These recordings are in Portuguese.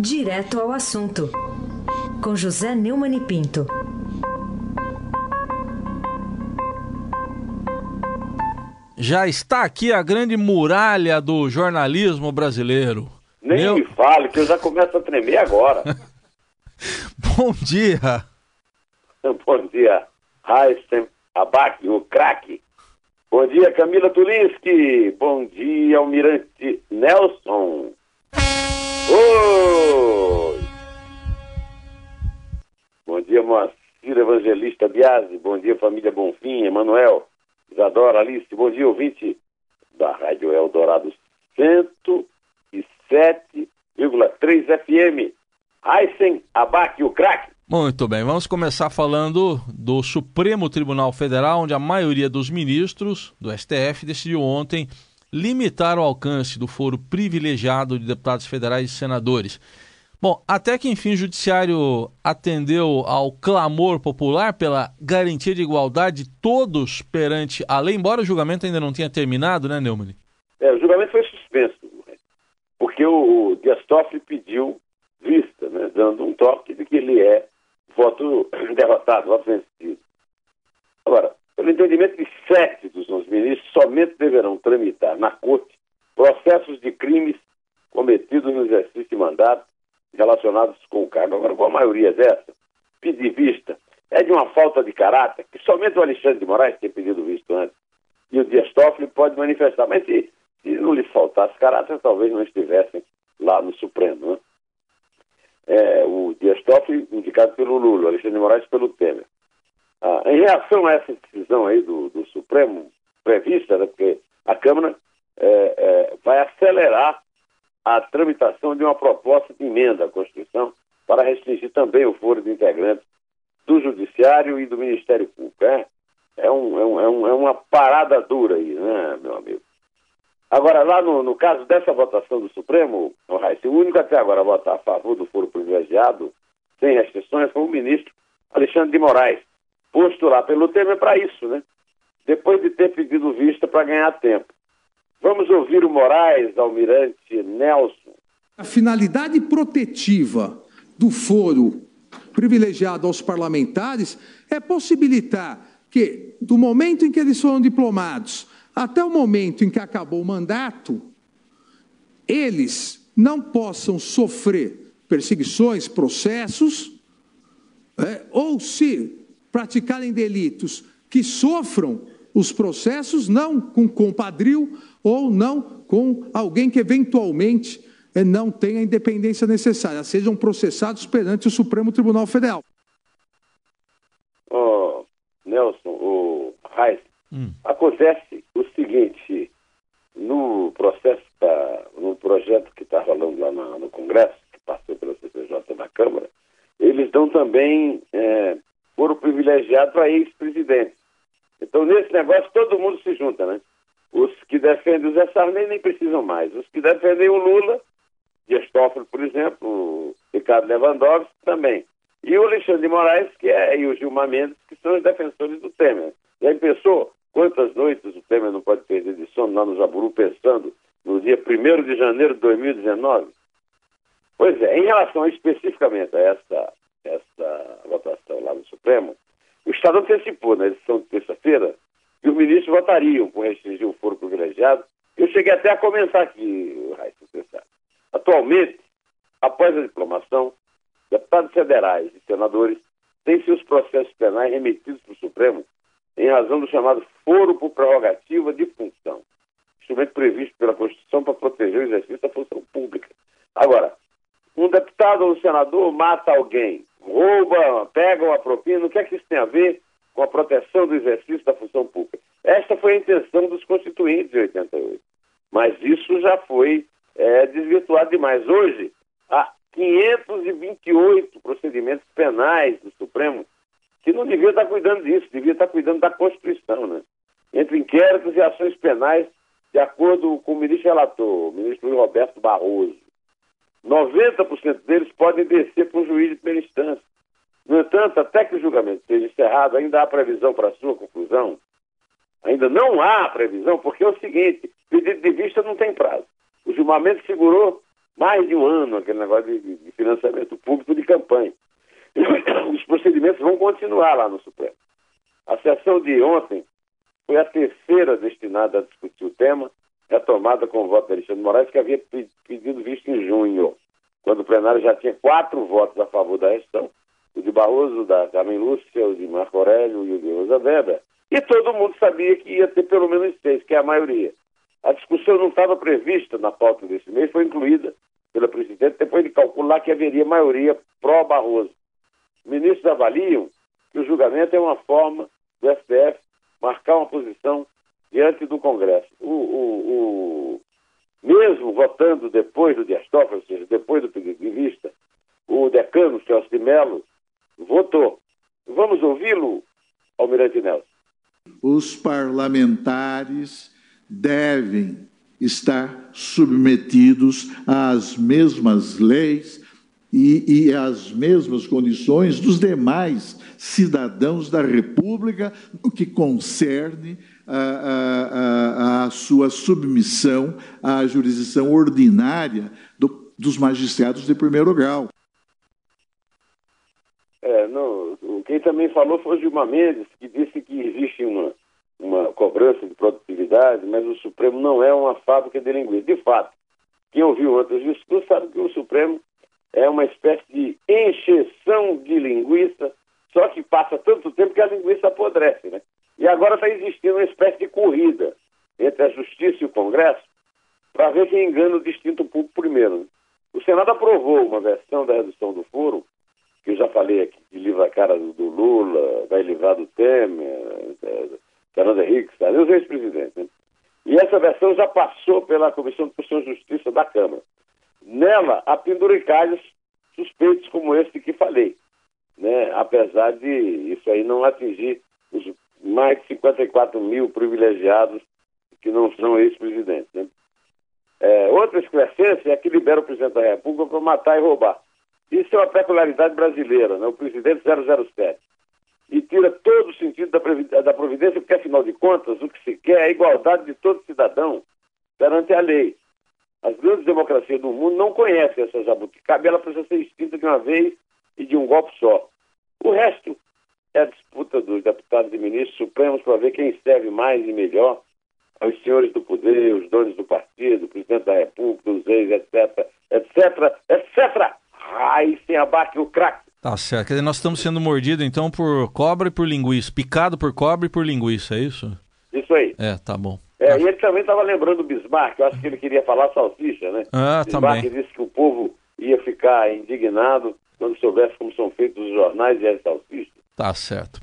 Direto ao assunto, com José Neumann e Pinto. Já está aqui a grande muralha do jornalismo brasileiro. Nem Meu... me fale, que eu já começo a tremer agora. Bom dia. Bom dia, Heisen Abac, o craque. Bom dia, Camila Tulinski. Bom dia, Almirante Nelson. Oi! Bom dia, Moacir Evangelista Biasi. Bom dia, família Bonfim, Emanuel, Isadora, Alice. Bom dia, ouvinte da Rádio Eldorado 107,3 FM. Aysen Abac, o craque. Muito bem, vamos começar falando do Supremo Tribunal Federal, onde a maioria dos ministros do STF decidiu ontem limitar o alcance do foro privilegiado de deputados federais e senadores. Bom, até que enfim o Judiciário atendeu ao clamor popular pela garantia de igualdade de todos perante a lei, embora o julgamento ainda não tenha terminado, né, Neumann? É, o julgamento foi suspenso, porque o Dias Toffoli pediu vista, né, dando um toque de que ele é voto derrotado, voto vencido. Agora, pelo entendimento de sete dos nossos ministros, somente deverão tramitar na Corte processos de crimes cometidos no exercício de mandato relacionados com o cargo. Agora, com a maioria dessa, pedir vista é de uma falta de caráter que somente o Alexandre de Moraes tem pedido visto antes e o Dias Toffoli pode manifestar. Mas se, se não lhe faltasse caráter, talvez não estivessem lá no Supremo. Né? é, o Dias Toffoli indicado pelo Lula, Alexandre de Moraes pelo Temer. Ah, em reação a essa decisão aí do, do Supremo prevista, né, porque a Câmara é, é, vai acelerar a tramitação de uma proposta de emenda à Constituição para restringir também o foro de integrantes do Judiciário e do Ministério Público. É, é, é, um, é, um, é uma parada dura aí, né, meu amigo? Agora, lá no, no caso dessa votação do Supremo, o único até agora a votar a favor do foro privilegiado, sem restrições, foi o ministro Alexandre de Moraes, posto lá pelo Temer para isso, né? Depois de ter pedido vista para ganhar tempo. Vamos ouvir o Moraes, almirante Nelson. A finalidade protetiva do foro privilegiado aos parlamentares é possibilitar que, do momento em que eles foram diplomados até o momento em que acabou o mandato, eles não possam sofrer perseguições, processos, é, ou se praticarem delitos que sofram os processos não com compadril ou não com alguém que eventualmente não tenha a independência necessária, sejam processados perante o Supremo Tribunal Federal. Oh, Nelson, o Reis, hum. acontece o seguinte, no processo, tá, no projeto que está rolando lá na, no Congresso, que passou pela CCJ na Câmara, eles dão também é, foro privilegiado para ex-presidentes. Então, nesse negócio, todo mundo se junta, né? Os que defendem o Zé Sarney nem precisam mais. Os que defendem o Lula, Dias por exemplo, Ricardo Lewandowski também. E o Alexandre de Moraes, que é, e o Gilmar Mendes, que são os defensores do Temer. E aí pensou, Quantas noites o Temer não pode perder de sono lá no Jaburu pensando no dia 1 de janeiro de 2019? Pois é, em relação especificamente a essa, essa votação lá no Supremo, o Estado antecipou na edição de terça-feira que os ministros votariam com restringir o foro privilegiado. Eu cheguei até a comentar aqui, Raíssa, você sabe. Atualmente, após a diplomação, deputados federais e senadores têm seus processos penais remetidos para o Supremo em razão do chamado foro por prerrogativa de função, instrumento previsto pela Constituição para proteger o exercício da função pública. Agora, um deputado ou um senador mata alguém, rouba, pega uma propina, o que é que isso tem a ver com a proteção do exercício da função pública? Esta foi a intenção dos constituintes de 88. Mas isso já foi desvirtuado demais. Hoje, há 528 procedimentos penais do Supremo que não devia estar cuidando disso, devia estar cuidando da Constituição, né? Entre inquéritos e ações penais, de acordo com o ministro relator, o ministro Roberto Barroso. 90% deles podem descer para um juiz de primeira instância. No entanto, até que o julgamento seja encerrado, ainda há previsão para sua conclusão? Ainda não há previsão, porque é o seguinte: pedido de vista não tem prazo. O julgamento figurou mais de um ano aquele negócio de, de financiamento público de campanha. Os procedimentos vão continuar lá no Supremo. A sessão de ontem foi a terceira destinada a discutir o tema, retomada com o voto de Alexandre Moraes, que havia pedido visto em junho, quando o plenário já tinha quatro votos a favor da questão, o de Barroso, da Carmen Lúcia, o de Marco Aurélio e o de Rosa Weber, e todo mundo sabia que ia ter pelo menos seis, que é a maioria. A discussão não estava prevista na pauta desse mês, foi incluída pela presidente depois de calcular que haveria maioria pró-Barroso. Ministros avaliam que o julgamento é uma forma do STF marcar uma posição diante do Congresso. O, o, o mesmo votando depois do Dias Toffoli, ou seja, depois do pedido de vista, o decano Celso de Mello votou. Vamos ouvi-lo, Almirante Nelson. Os parlamentares devem estar submetidos às mesmas leis e, e às mesmas condições dos demais cidadãos da República no que concerne a, a, a, sua submissão à jurisdição ordinária do, dos magistrados de primeiro grau. É, não, quem também falou foi o Gilmar Mendes, que disse que existe uma, uma cobrança de produtividade, mas o Supremo não é uma fábrica de linguiça. De fato, quem ouviu outros discursos sabe que o Supremo é uma espécie de encheção de linguiça, só que passa tanto tempo que a linguiça apodrece, né? E agora está existindo uma espécie de corrida entre a Justiça e o Congresso para ver quem engana o distinto público primeiro. Né? O Senado aprovou uma versão da redução do foro, que eu já falei aqui, que livra a cara do Lula, vai livrar do Temer, Fernando Henrique, sabe? os ex-presidentes. Né? E essa versão já passou pela Comissão de Constituição e Justiça da Câmara. Nela, há penduricalhos suspeitos como esse que falei, né? apesar de isso aí não atingir os mais de 54 mil privilegiados que não são ex-presidentes. Né? É, outra excrescência é que libera o presidente da República para matar e roubar. Isso é uma peculiaridade brasileira, né? o presidente 007. E tira todo o sentido da providência, porque, afinal de contas, o que se quer é a igualdade de todo cidadão perante a lei. As grandes democracias do mundo não conhecem essa jabuticaba ela precisa ser extinta de uma vez e de um golpe só. O resto é a disputa dos deputados e ministros supremos para ver quem serve mais e melhor aos senhores do poder, os donos do partido, o presidente da república, os ex, etc, etc, etc. Ai, sem abaque o craque. Tá certo. Quer dizer, nós estamos sendo mordidos então por cobra e por linguiça. Picado por cobra e por linguiça, é isso? Isso aí. É, tá bom. É, e ele também estava lembrando o Bismarck, eu acho que ele queria falar salsicha, né? Ah, Bismarck também. disse que o povo ia ficar indignado quando soubesse como são feitos os jornais e as salsichas. Tá certo.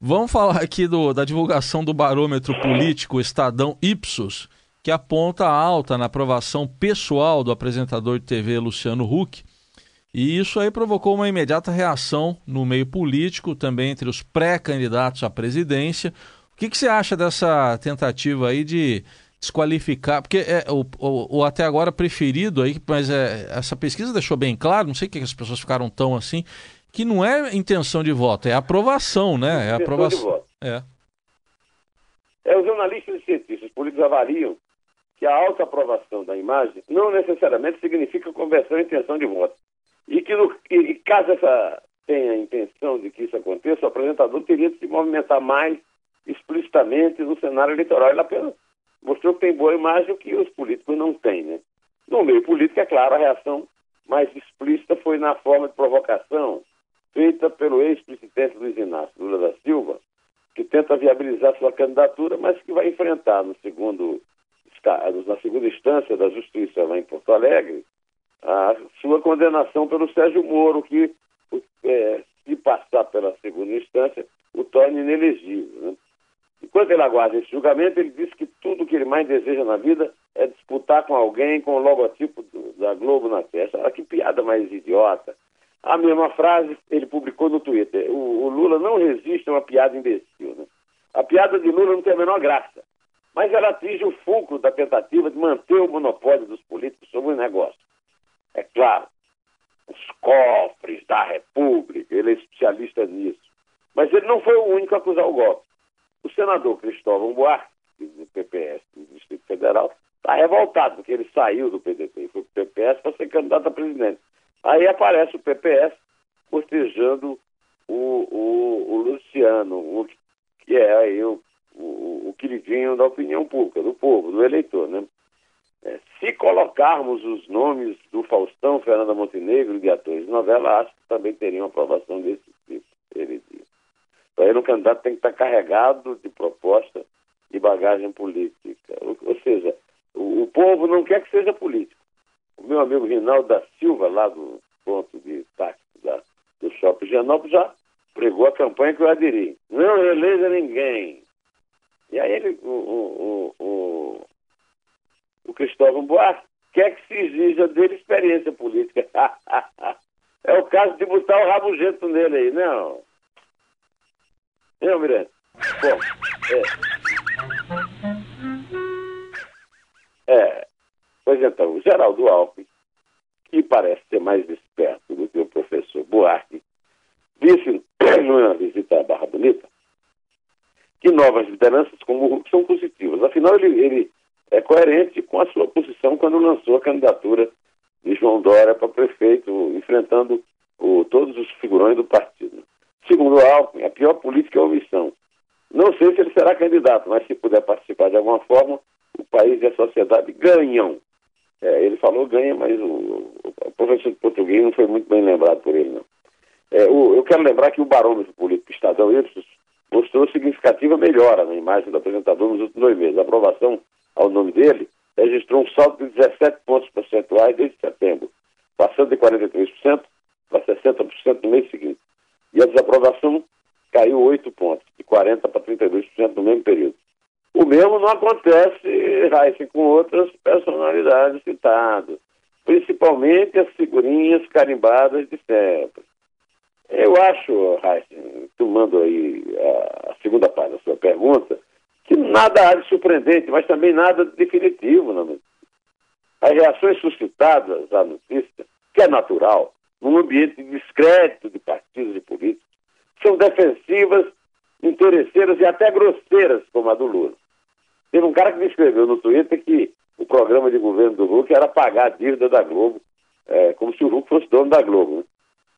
Vamos falar aqui do, da divulgação do barômetro político Estadão Ipsos, que aponta alta na aprovação pessoal do apresentador de TV Luciano Huck. E isso aí provocou uma imediata reação no meio político, também entre os pré-candidatos à presidência. O que, que você acha dessa tentativa aí de desqualificar? Porque é o, o, o até agora preferido aí, mas é, essa pesquisa deixou bem claro, não sei o que as pessoas ficaram tão assim, que não é intenção de voto, é aprovação, né? É aprovação. É. é. Os jornalistas e cientistas políticos avaliam que a alta aprovação da imagem não necessariamente significa conversão e intenção de voto. E que, no, e, caso essa tenha a intenção de que isso aconteça, o apresentador teria de se movimentar mais explicitamente no cenário eleitoral. Ele apenas mostrou que tem boa imagem, o que os políticos não têm. Né? No meio político, é claro, a reação mais explícita foi na forma de provocação feita pelo ex-presidente Luiz Inácio Lula da Silva, que tenta viabilizar sua candidatura, mas que vai enfrentar no segundo, na segunda instância da Justiça lá em Porto Alegre a sua condenação pelo Sérgio Moro, que, é, se passar pela segunda instância, o torna inelegível. Né? Enquanto ele aguarda esse julgamento, ele diz que tudo que ele mais deseja na vida é disputar com alguém com o logotipo da Globo na testa. Olha que piada mais idiota. A mesma frase ele publicou no Twitter. O, o Lula não resiste a uma piada imbecil. Né? A piada de Lula não tem a menor graça, mas ela atinge o fulcro da tentativa de manter o monopólio dos políticos sobre o negócio. É claro, os cofres da República, ele é especialista nisso. Mas ele não foi o único a acusar o golpe. O senador Cristóvão Buarque, do PPS do Distrito Federal, está revoltado, porque ele saiu do PDT e foi para o PPS para ser candidato a presidente. Aí aparece o PPS cortejando o, o, o Luciano, o, que é aí o, o, o queridinho da opinião pública, do povo, do eleitor, né? É, se colocarmos os nomes do Faustão, Fernanda Montenegro de atores de novela, acho que também teriam aprovação desse tipo, ele diz. Aí, o candidato tem que estar carregado de proposta e bagagem política. Ou, ou seja, o, o, povo não quer que seja político. O meu amigo Rinaldo da Silva, lá do ponto de táxi da, do Shopping Genópolis, já pregou a campanha que eu aderi. Não eleja ninguém. E aí ele, o, o, o Cristóvão Buarque quer que se exija dele experiência política. é o caso de botar o rabugento nele aí, não. Não, Miranda? Bom, é. é. Pois então, o Geraldo Alckmin, que parece ser mais esperto do que o professor Buarque, disse numa visita à Barra Bonita que novas lideranças como são positivas. Afinal, ele, ele é coerente com a sua posição quando lançou a candidatura de João Dória para prefeito, enfrentando o, todos os figurões do partido. Segundo Alckmin, a pior política é a omissão. Não sei se ele será candidato, mas se puder participar de alguma forma, o país e a sociedade ganham. É, ele falou ganha, mas o, o, professor de português não foi muito bem lembrado por ele, não. É, o, eu quero lembrar que o barômetro político Estadão Ipsos mostrou significativa melhora na imagem do apresentador nos últimos dois meses. A aprovação ao nome dele registrou um salto de 17 pontos percentuais desde setembro, passando de 43% para 60% no mês seguinte. E a desaprovação caiu 8 pontos, de 40% para 32% no mesmo período. O mesmo não acontece, Raíssa, com outras personalidades citadas, principalmente as figurinhas carimbadas de sempre. Eu acho, Raíssa, tomando aí a segunda parte da sua pergunta, que nada há de surpreendente, mas também nada de definitivo notícia. As reações suscitadas à notícia, que é natural, num ambiente discreto de partidos e políticos, são defensivas, interesseiras e até grosseiras, como a do Lula. Teve um cara que me escreveu no Twitter que o programa de governo do Hulk era pagar a dívida da Globo, é, como se o Hulk fosse dono da Globo. Né?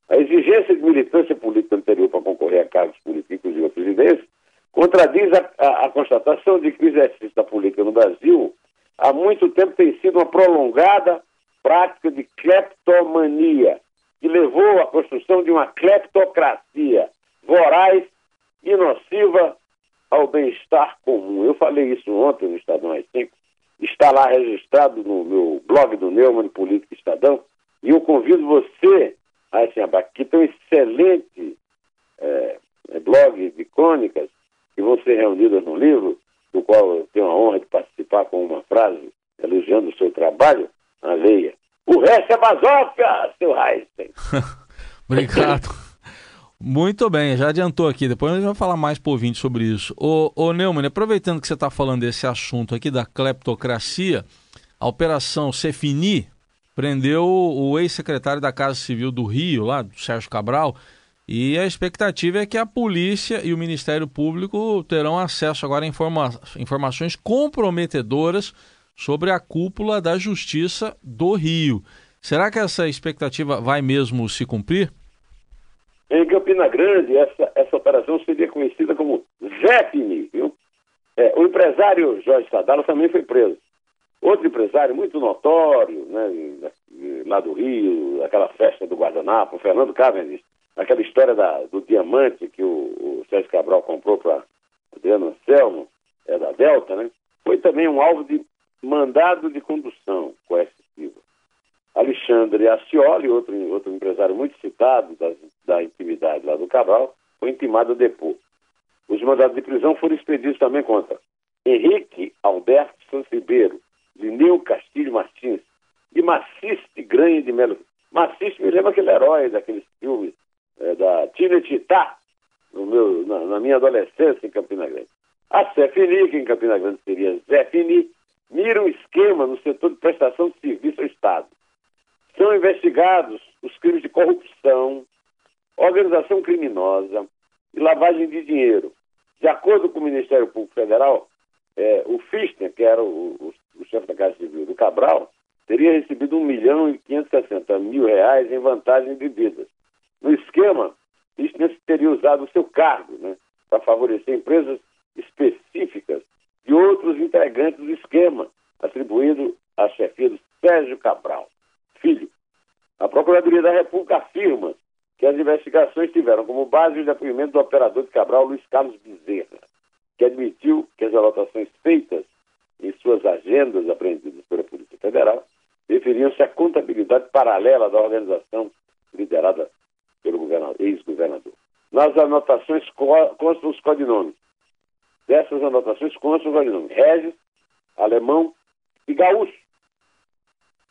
A exigência de militância política anterior para concorrer a cargos políticos e a presidência contradiz a, a, a, constatação de que o exercício da política no Brasil há muito tempo tem sido uma prolongada prática de cleptomania, que levou à construção de uma cleptocracia voraz e nociva ao bem-estar comum. Eu falei isso ontem no Estadão às 5, está lá registrado no meu blog do Neumann Política Estadão, e eu convido você, Eisenbach, que tem um excelente é, blog de crônicas, que vão ser reunidas no livro, do qual eu tenho a honra de participar com uma frase elogiando o seu trabalho, a leia. O resto é basófia, seu Heisen. Obrigado. Muito bem, já adiantou aqui, depois a gente vai falar mais por ouvinte sobre isso. Ô, ô Neumann, aproveitando que você está falando desse assunto aqui da cleptocracia, a Operação Cefini prendeu o ex-secretário da Casa Civil do Rio, lá, do Sérgio Cabral, e a expectativa é que a polícia e o Ministério Público terão acesso agora a informa informações comprometedoras sobre a cúpula da Justiça do Rio. Será que essa expectativa vai mesmo se cumprir? Em Campina Grande, essa, essa operação seria conhecida como ZEPNI, viu? É, o empresário Jorge Sadala também foi preso. Outro empresário muito notório, né, lá do Rio, aquela festa do Guardanapo, Fernando Cavendish, aquela história da, do diamante que o, o Sérgio Cabral comprou para Adriano Anselmo, é da Delta, né? Foi também um alvo de mandado de condução coercitiva. Alexandre Ascioli, outro, outro empresário muito citado da, da intimidade lá do Cabral, foi intimado a depor. Os mandados de prisão foram expedidos também contra Henrique Alberto Santos Ribeiro, Lineu Castilho Martins e Maciste Granha de Melo. Maciste me lembra aquele herói daqueles filmes é, da meu, na, na, minha adolescência em Campina Grande. A Cefini, que em Campina Grande seria Zefini, mira um esquema no setor de prestação de serviço ao Estado. São investigados os crimes de corrupção, organização criminosa e lavagem de dinheiro. De acordo com o Ministério Público Federal, é, o Fischner, que era o, o o chefe da Casa Civil do Cabral, teria recebido 1 milhão e 560 mil reais em vantagens devidas. No esquema, Kirchner teria usado o seu cargo né, para favorecer empresas específicas e outros integrantes do esquema, atribuindo a chefia do Sérgio Cabral, filho. A Procuradoria da República afirma que as investigações tiveram como base o depoimento do operador de Cabral, Luiz Carlos Bezerra, que admitiu que as anotações feitas em suas agendas apreendidas pela Polícia Federal referiam-se à contabilidade paralela da organização liderada ex-governador. Nas anotações constam os codinomes. Dessas anotações constam os codinomes Regis, Alemão e Gaúcho,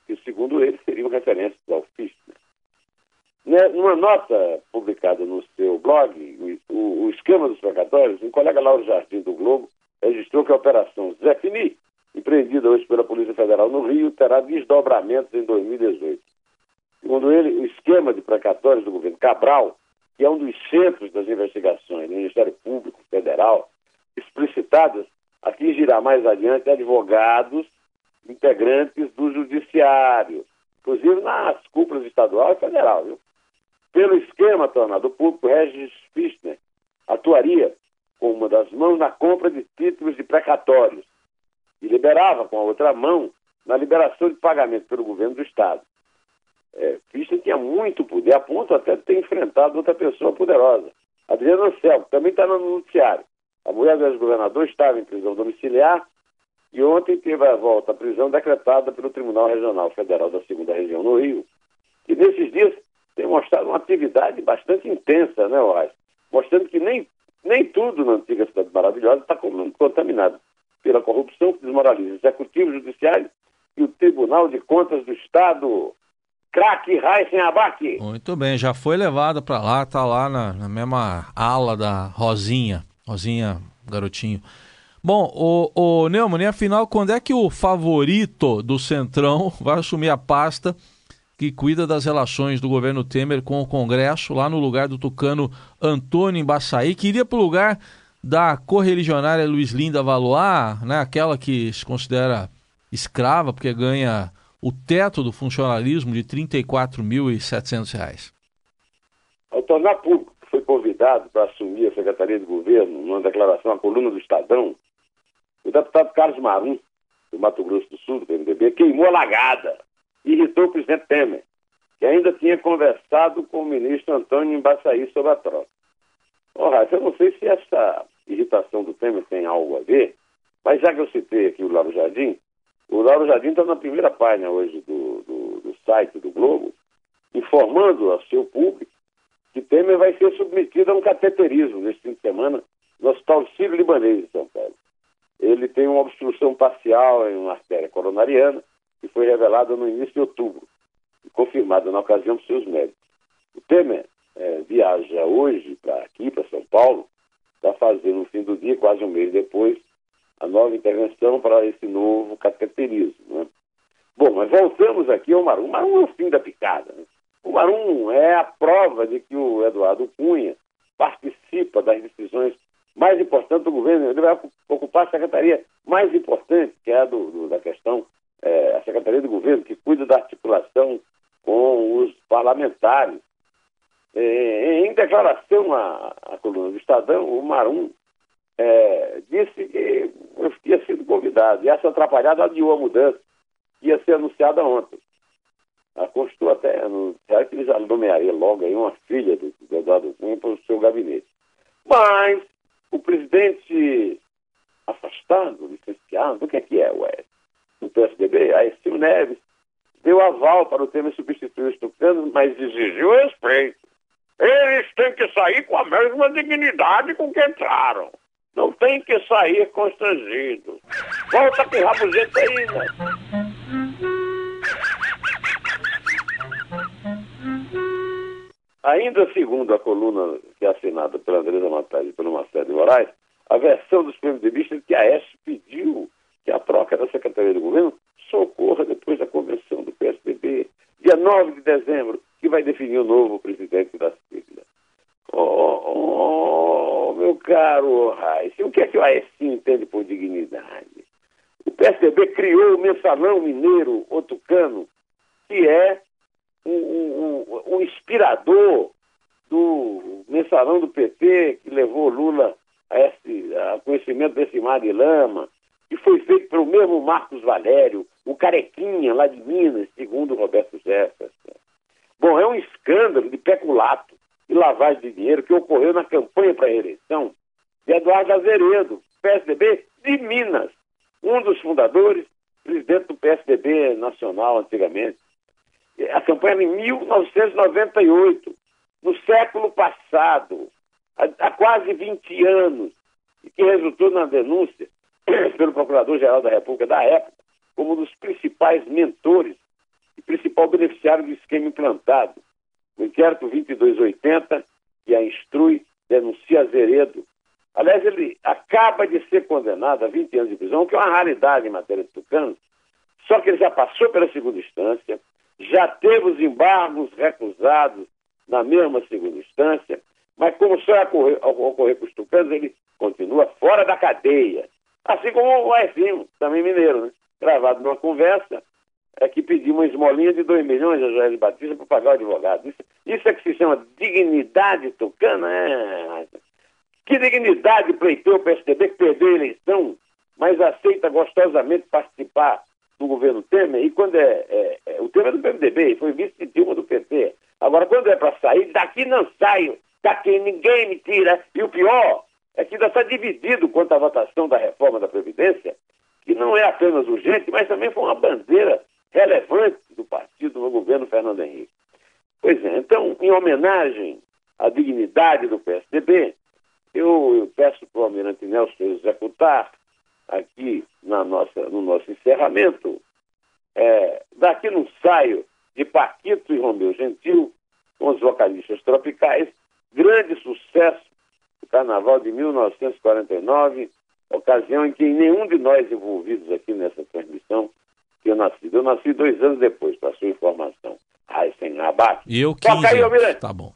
que segundo ele seriam referências ao Fischner. Né, numa nota publicada no seu blog, o, o esquema dos precatórios, um colega Lauro Jardim do Globo registrou que a operação Zé Fini, empreendida hoje pela Polícia Federal no Rio, terá desdobramentos em 2018. Segundo ele, o esquema de precatórios do governo Cabral, que é um dos centros das investigações do Ministério Público Federal, explicitadas, atingirá mais adiante advogados integrantes do Judiciário, inclusive nas cúpulas estadual e federal. Viu? Pelo esquema tornado público, Regis Fischner atuaria com uma das mãos na compra de títulos de precatórios e liberava com a outra mão na liberação de pagamento pelo governo do Estado. É, Fischner tinha muito poder, a ponto até de ter enfrentado outra pessoa poderosa, Adriana Ancel, que também está no noticiário. A mulher do ex-governador estava em prisão domiciliar e ontem teve a volta à prisão decretada pelo Tribunal Regional Federal da Segunda Região no Rio, que nesses dias tem mostrado uma atividade bastante intensa, né, Oás? Mostrando que nem, nem tudo na antiga cidade maravilhosa está contaminado pela corrupção que desmoraliza o Executivo, Judiciário e o Tribunal de Contas do Estado. Craque Raíssen Abac. Muito bem, já foi levada para lá, está lá na, na, mesma ala da Rosinha. Rosinha, garotinho. Bom, o, o Neumann, e afinal, quando é que o favorito do Centrão vai assumir a pasta que cuida das relações do governo Temer com o Congresso, lá no lugar do tucano Antônio Embaçaí, que iria para o lugar da correligionária Luiz Linda Valois, né, aquela que se considera escrava, porque ganha o teto do funcionalismo de R$ 34.700. Ao tornar público que foi convidado para assumir a Secretaria de Governo, numa declaração à coluna do Estadão, o deputado Carlos Marum, do Mato Grosso do Sul, do PMDB, queimou a lagada irritou o presidente Temer, que ainda tinha conversado com o ministro Antônio Embaçaí sobre a troca. Ora, eu não sei se essa irritação do Temer tem algo a ver, mas já que eu citei aqui o Lauro Jardim, o Lauro Jardim está na primeira página hoje do, do, do site do Globo, informando ao seu público que Temer vai ser submetido a um cateterismo neste fim de semana no Hospital Sírio-Libanês de São Paulo. Ele tem uma obstrução parcial em uma artéria coronariana, que foi revelada no início de outubro e confirmada na ocasião por seus médicos. O Temer é, viaja hoje para aqui, para São Paulo, para fazer no fim do dia, quase um mês depois, a nova intervenção para esse novo cateterismo. Né? Bom, mas voltamos aqui ao Marum. O Marum é o fim da picada. Né? O Marum é a prova de que o Eduardo Cunha participa das decisões mais importantes do governo. Ele vai ocupar a secretaria mais importante, que é a do, do, da questão é, a Secretaria do Governo, que cuida da articulação com os parlamentares. É, em declaração à, à, coluna do Estadão, o Marum é, disse que eu tinha sido convidado. E essa atrapalhada adiou a mudança, que ia ser anunciada ontem. Ela constou até no que ele já nomearia logo aí uma filha do, do Eduardo Cunha para o seu gabinete. Mas o presidente afastado, licenciado, o que é que é, ué? do PSDB, Aécio Neves, deu aval para o Temer substituir os tucanos, mas exigiu respeito. Eles têm que sair com a mesma dignidade com que entraram. Não tem que sair constrangidos. Volta com rabugento aí, né? Ainda segundo a coluna que é assinada pela Andresa Matais e pelo Marcelo de Moraes, a versão dos PMDBistas que a Aécio pediu que a troca da Secretaria do Governo só ocorra depois da convenção do PSDB, dia 9 de dezembro, que vai definir o novo presidente da sigla. Oh, oh, meu caro Raíssa, o que é que o AEC entende por dignidade? O PSDB criou o mensalão mineiro, o tucano, que é um, um, um inspirador do mensalão do PT, que levou Lula a, esse, a conhecimento desse mar de lama, que foi feito pelo mesmo Marcos Valério, o Carequinha, lá de Minas, segundo Roberto Jefferson. Bom, é um escândalo de peculato e lavagem de dinheiro que ocorreu na campanha para a reeleição de Eduardo Azeredo, PSDB de Minas, um dos fundadores, presidente do PSDB nacional antigamente. A campanha era em 1998, no século passado, há, há quase 20 anos, e que resultou na denúncia pelo Procurador-Geral da República da época como um dos principais mentores e principal beneficiário do esquema implantado. O inquérito 2280, que a instrui, denuncia Azeredo. Aliás, ele acaba de ser condenado a 20 anos de prisão, o que é uma raridade em matéria de tucanos, só que ele já passou pela segunda instância, já teve os embargos recusados na mesma segunda instância, mas como só ocorrer, ocorrer com os tucanos, ele continua fora da cadeia. Assim como o Ezinho, também mineiro, né? gravado numa conversa, é que pediu uma esmolinha de 2 milhões a Joel Batista para pagar o advogado. Isso, isso, é que se chama dignidade tucana. É... Que dignidade pleiteou o PSDB que perdeu a eleição, mas aceita gostosamente participar do governo Temer. E quando é, é, é o Temer é do PMDB, foi vice de Dilma do PT. Agora, quando é para sair, daqui não saio, daqui ninguém me tira. E o pior é que ainda está dividido quanto à votação da reforma da Previdência, que não é apenas urgente, mas também foi uma bandeira relevante do partido no governo Fernando Henrique. Pois é, então, em homenagem à dignidade do PSDB, eu, eu peço para o Almirante Nelson executar aqui na nossa, no nosso encerramento, é, daqui no saio de Paquito e Romeu Gentil, com os vocalistas tropicais, grande sucesso do Carnaval de 1949, ocasião em que nenhum de nós envolvidos aqui nessa transmissão tinha nascido. Eu nasci dois anos depois, para sua informação. Ai, sem abate. E eu 15 Toca aí, Almirante. Tá bom.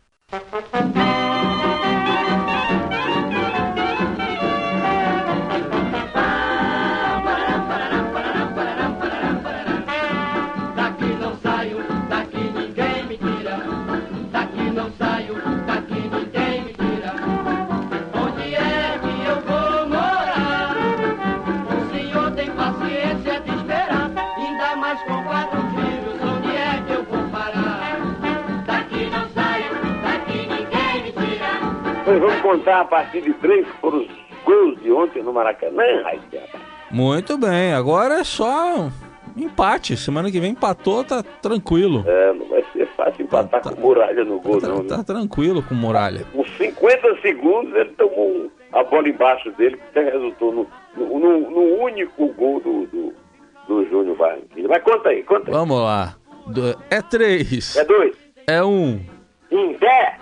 Contar a partir de três foram os gols de ontem no Maracanã, Muito bem, agora é só empate. Semana que vem empatou, tá tranquilo. É, não vai ser fácil empatar tá, com muralha no gol, tá, não. Tá, tranquilo com muralha. Com 50 segundos ele tomou a bola embaixo dele, que resultou no, no, no, no único gol do, do, do Júnior Barranquilla. Mas conta aí, conta aí. Vamos lá. É três. É dois. É um. Em pé.